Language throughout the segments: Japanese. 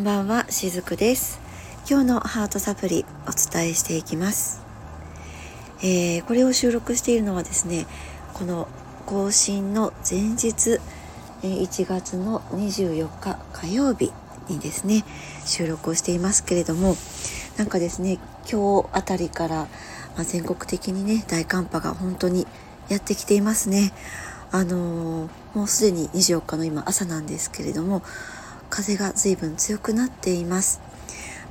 んばんはしずくです。今日のハートサプリお伝えしていきます、えー、これを収録しているのはですねこの更新の前日1月の24日火曜日にですね収録をしていますけれどもなんかですね今日あたりから、まあ、全国的にね大寒波が本当にやってきていますね。あのー、もうすでに24日の今朝なんですけれども風が随分強くなっています。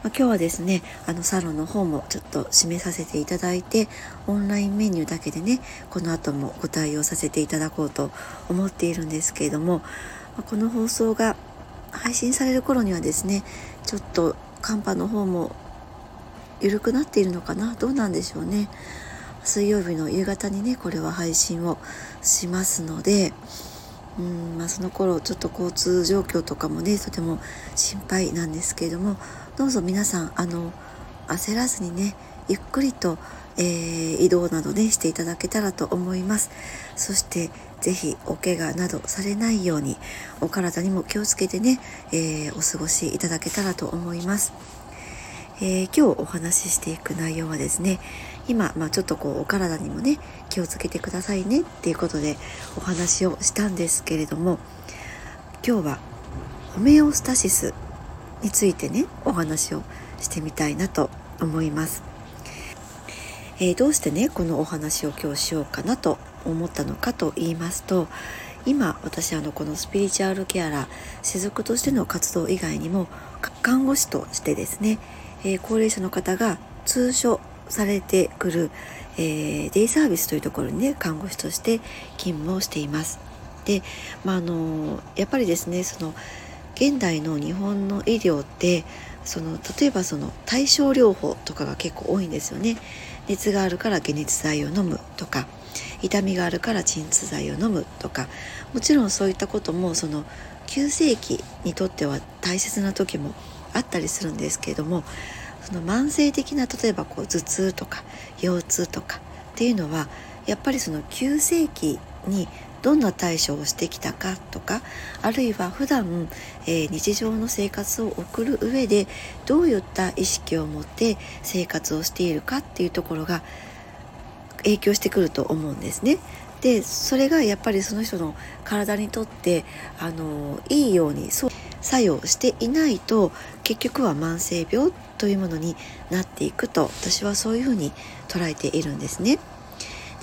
まあ、今日はですねあのサロンの方もちょっと締めさせていただいてオンラインメニューだけでねこの後もご対応させていただこうと思っているんですけれども、ま、この放送が配信される頃にはですねちょっと寒波の方も緩くなっているのかな？どうなんでしょうね水曜日の夕方にねこれは配信をしますのでうんまあ、その頃ちょっと交通状況とかもねとても心配なんですけれどもどうぞ皆さんあの焦らずにねゆっくりと、えー、移動などねしていただけたらと思いますそして是非お怪我などされないようにお体にも気をつけてね、えー、お過ごしいただけたらと思います。えー、今日お話ししていく内容はですね今、まあ、ちょっとこうお体にもね気をつけてくださいねっていうことでお話をしたんですけれども今日はホメオスタシスについてねお話をしてみたいなと思います。えー、どうしてねこのお話を今日しようかなと思ったのかと言いますと今私あのこのスピリチュアルケアラー雫としての活動以外にも看護師としてですねえー、高齢者の方が通所されてくる、えー、デイサービスというところにね看護師として勤務をしています。で、まあ、のやっぱりですねその現代の日本の医療ってその例えばその対症療法とかが結構多いんですよね。熱があるから解熱剤を飲むとか痛みがあるから鎮痛剤を飲むとかもちろんそういったこともその急性期にとっては大切な時もあったりするんですけれどもその慢性的な例えばこう頭痛とか腰痛とかっていうのはやっぱりその急性期にどんな対処をしてきたかとかあるいは普段、えー、日常の生活を送る上でどういった意識を持って生活をしているかっていうところが影響してくると思うんですね。でそれがやっぱりその人の体にとってあのいいようにそう作用していないと結局は慢性病というものになっていくと私はそういうふうに捉えているんですね。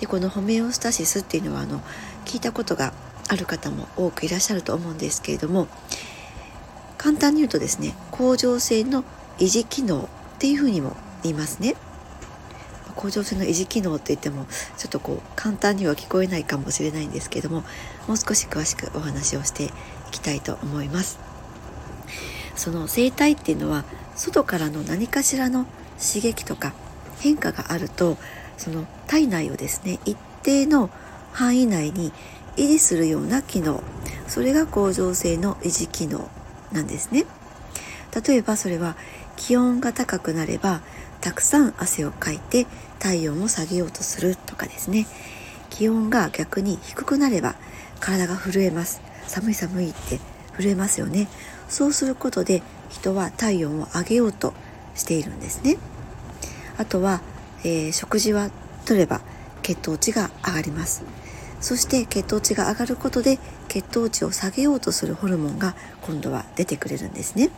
でこのホメオスタシスっていうのはあの聞いたことがある方も多くいらっしゃると思うんですけれども簡単に言うとですね甲状腺の維持機能っていうふうにも言いますね。甲状腺の維持機能って言ってもちょっとこう簡単には聞こえないかもしれないんですけどももう少し詳しくお話をしていきたいと思います。その生体っていうのは外からの何かしらの刺激とか変化があるとその体内をですね一定の範囲内に維持するような機能それが甲状腺の維持機能なんですね。例えばそれは気温が高くなればたくさん汗をかいて体温を下げようとするとかですね。気温が逆に低くなれば体が震えます。寒い寒いって震えますよね。そうすることで人は体温を上げようとしているんですね。あとは、えー、食事は取れば血糖値が上がります。そして血糖値が上がることで血糖値を下げようとするホルモンが今度は出てくれるんですね。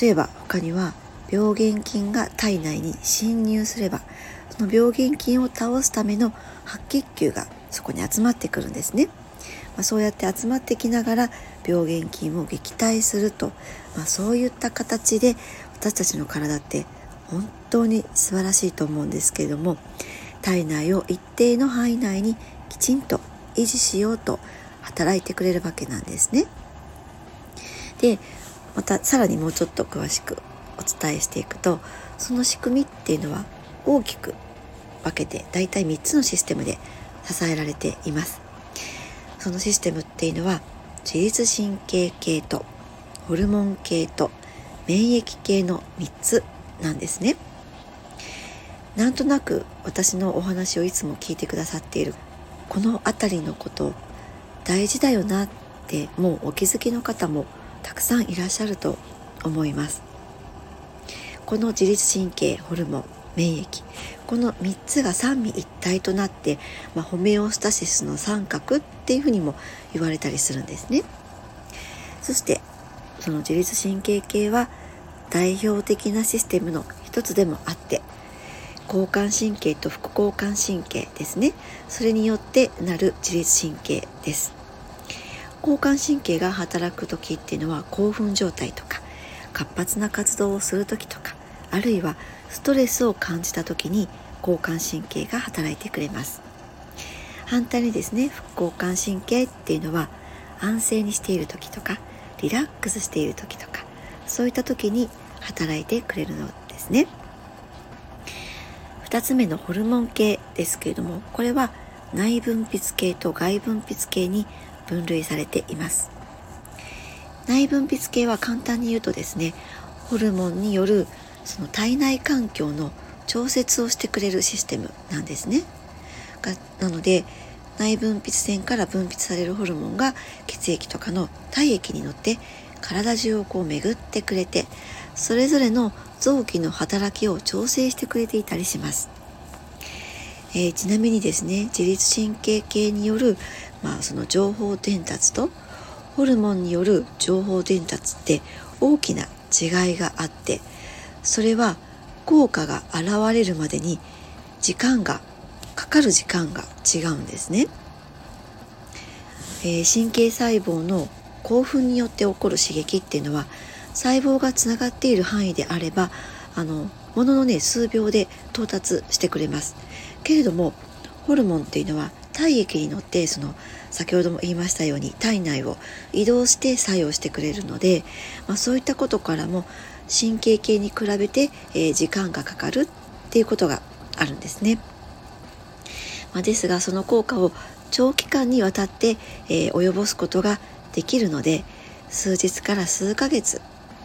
例えば他には病原菌が体内に侵入すればその病原菌を倒すための白血球がそこに集まってくるんですね。まあ、そうやって集まってきながら病原菌を撃退すると、まあ、そういった形で私たちの体って本当に素晴らしいと思うんですけれども体内を一定の範囲内にきちんと維持しようと働いてくれるわけなんですね。でまたさらにもうちょっと詳しくお伝えしていくとその仕組みっていうのは大きく分けてだいたい3つのシステムで支えられています。そのシステムっていうのは自律神経系とホルモン系と免疫系の3つなんですね。なんとなく私のお話をいつも聞いてくださっているこの辺りのこと大事だよなってもうお気づきの方もたくさんいらっしゃると思いますこの自律神経ホルモン免疫。この3つが三位一体となって、まあ、ホメオスタシスの三角っていうふうにも言われたりするんですね。そしてその自律神経系は代表的なシステムの一つでもあって交感神経と副交感神経ですね。それによってなる自律神経です。交感神経が働く時っていうのは興奮状態とか活発な活動をする時とかあるいはストレスを感じた時に交感神経が働いてくれます。反対にですね副交感神経っていうのは安静にしている時とかリラックスしている時とかそういった時に働いてくれるのですね。2つ目のホルモン系ですけれどもこれは内分泌系と外分泌系に分類されています。内分泌系は簡単に言うとですねホルモンによるその体内環境の調節をしてくれるシステムなんですね。がなので内分泌腺から分泌されるホルモンが血液とかの体液に乗って体中をこう巡ってくれてそれぞれの臓器の働きを調整してくれていたりします、えー、ちなみにですね自律神経系による、まあ、その情報伝達とホルモンによる情報伝達って大きな違いがあってそれは効果が現れるまでに時間がかかる時間が違うんですね、えー、神経細胞の興奮によって起こる刺激っていうのは細胞がつながっている範囲であればあのもののね数秒で到達してくれます。けれどもホルモンっていうのは体液に乗ってその先ほども言いましたように体内を移動して作用してくれるので、まあ、そういったことからも神経系に比べて、え、時間がかかるっていうことがあるんですね。まあ、ですがその効果を長期間にわたって、えー、及ぼすことができるので数日から数ヶ月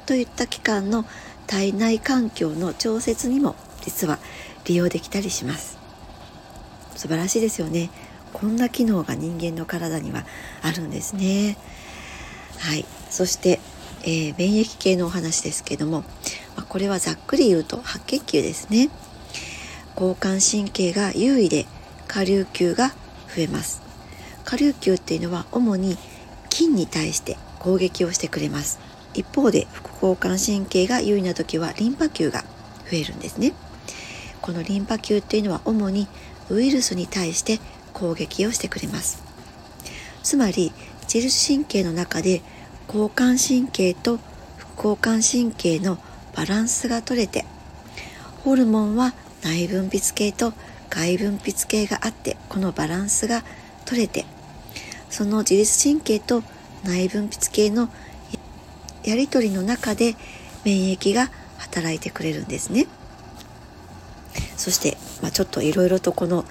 といった期間の体内環境の調節にも実は利用できたりします。素晴らしいですよね。こんな機能が人間の体にはあるんですね。はい。そして、えー、免疫系のお話ですけども、まあ、これはざっくり言うと白血球ですね。交感神経が優位で下流球が増えます。下流球っていうのは主に菌に対して攻撃をしてくれます。一方で副交感神経が優位な時はリンパ球が増えるんですね。このリンパ球っていうのは主にウイルスに対して攻撃をしてくれます。つまり自律神経の中で交感神経と副交感神経のバランスが取れてホルモンは内分泌系と外分泌系があってこのバランスが取れてその自律神経と内分泌系のやり取りの中で免疫が働いてくれるんですね。そして、まあ、ちょっといろいろとこの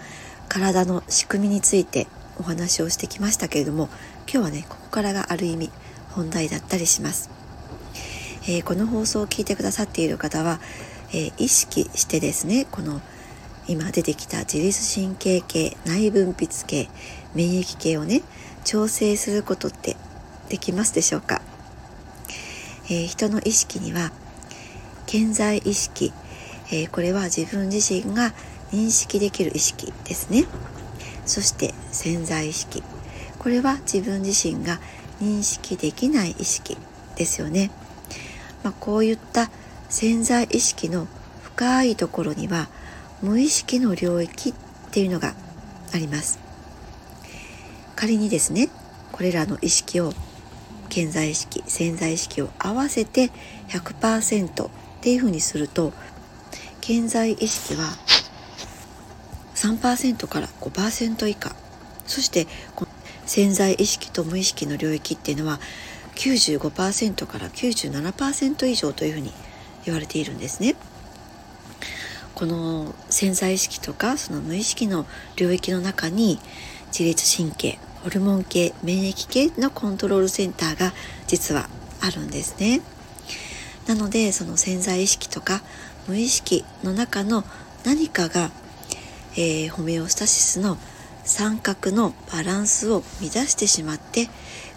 体の仕組みについてお話をしてきましたけれども今日はねここからがある意味本題だったりします、えー、この放送を聞いてくださっている方は、えー、意識してですねこの今出てきた自律神経系内分泌系免疫系をね調整することってできますでしょうか、えー、人の意識には健在意識、え、これは自分自身が認識できる意識ですね。そして潜在意識。これは自分自身が認識できない意識ですよね、まあ、こういった潜在意識の深いところには無意識の領域っていうのがあります。仮にですねこれらの意識を健在意識潜在意識を合わせて100%っていうふうにすると健在意識は3%から5%以下。そしてこ潜在意識と無意識の領域っていうのは95%から97%以上というふうに言われているんですね。この潜在意識とかその無意識の領域の中に自律神経ホルモン系免疫系のコントロールセンターが実はあるんですねなのでその潜在意識とか無意識の中の何かが、えー、ホメオスタシスの三角のバランスを乱してしまって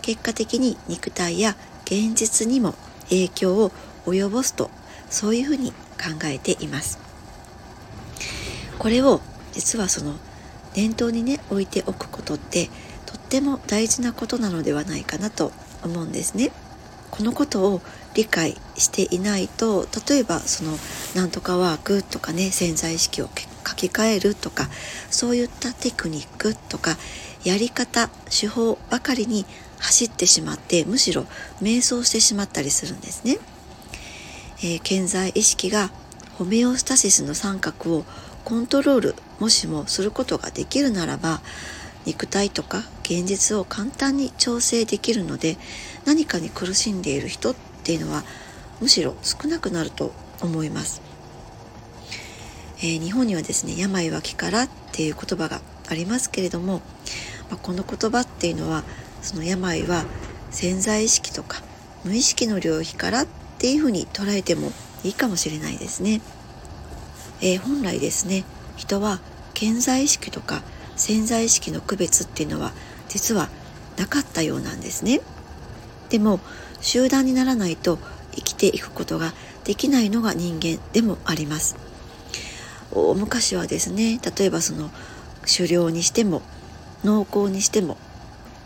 結果的に肉体や現実にも影響を及ぼすとそういうふうに考えています。これを実はその念頭にね置いておくことってとっても大事なことなのではないかなと思うんですね。このことを理解していないと例えばそのなんとかワークとかね潜在意識を書き換えるとかそういったテクニックとかやり方手法ばかりに走ってしまってむしろ迷走してしまったりするんですね。えー、健在意識がホメオスタシスの三角をコントロールもしもすることができるならば肉体とか現実を簡単に調整できるので何かに苦しんでいる人っていうのはむしろ少なくなると思います。えー、日本にはですね病は気からっていう言葉がありますけれども、まあ、この言葉っていうのはその病は潜在意識とか無意識の領域からっていうふうに捉えてもいいかもしれないですね。えー、本来ですね人は健在意識とか潜在意識の区別っていうのは実はなかったようなんですね。でも集団にならないと生きていくことができないのが人間でもあります。大昔はですね例えばその狩猟にしても農耕にしても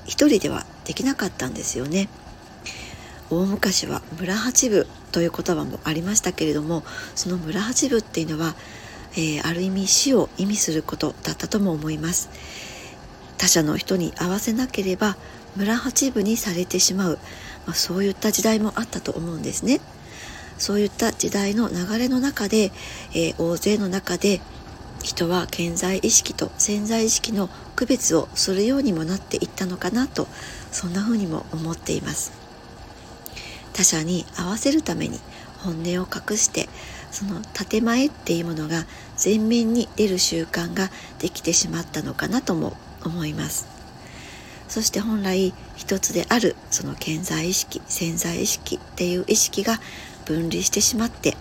一人ではできなかったんですよね。大昔は村八部という言葉もありましたけれどもその村八部っていうのは、えー、ある意味死を意味することだったとも思います他者の人に合わせなければ村八部にされてしまう、まあ、そういった時代もあったと思うんですね。そういった時代の流れの中で、えー、大勢の中で人は健在意識と潜在意識の区別をするようにもなっていったのかなとそんな風にも思っています。他者に合わせるために本音を隠してその建前っていうものが前面に出る習慣ができてしまったのかなとも思いますそして本来一つであるその健在意識潜在意識っていう意識が分離してしまって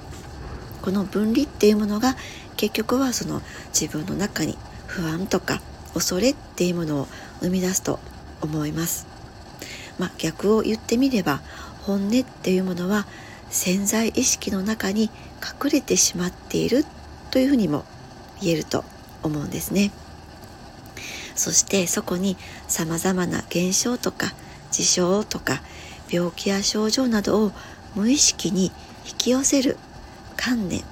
この分離っていうものが結局はその自分の中に不安とか恐れっていうものを生み出すと思います。まあ、逆を言ってみれば本音っていうものは潜在意識の中に隠れてしまっているというふうにも言えると思うんですね。そしてそこに様々な現象とか事象とか病気や症状などを無意識に引き寄せる観念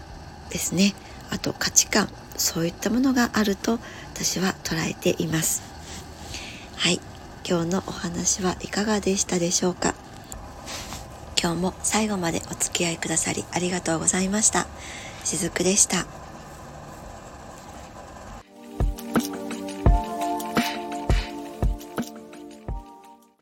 ですね。あと価値観そういったものがあると私は捉えています。はい。今日のお話はいかがでしたでしょうか？今日も最後までお付き合いくださりありがとうございました。しずくでした。